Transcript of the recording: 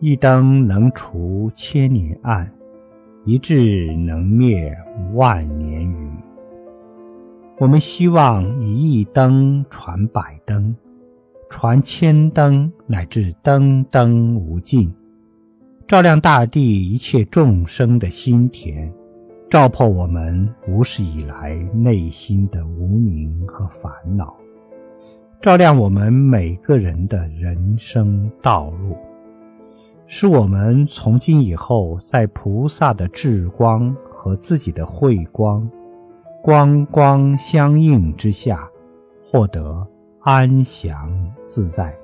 一灯能除千年暗，一智能灭万年余。我们希望以一灯传百灯，传千灯，乃至灯灯无尽，照亮大地一切众生的心田，照破我们无始以来内心的无明和烦恼，照亮我们每个人的人生道路。使我们从今以后，在菩萨的智光和自己的慧光、光光相应之下，获得安详自在。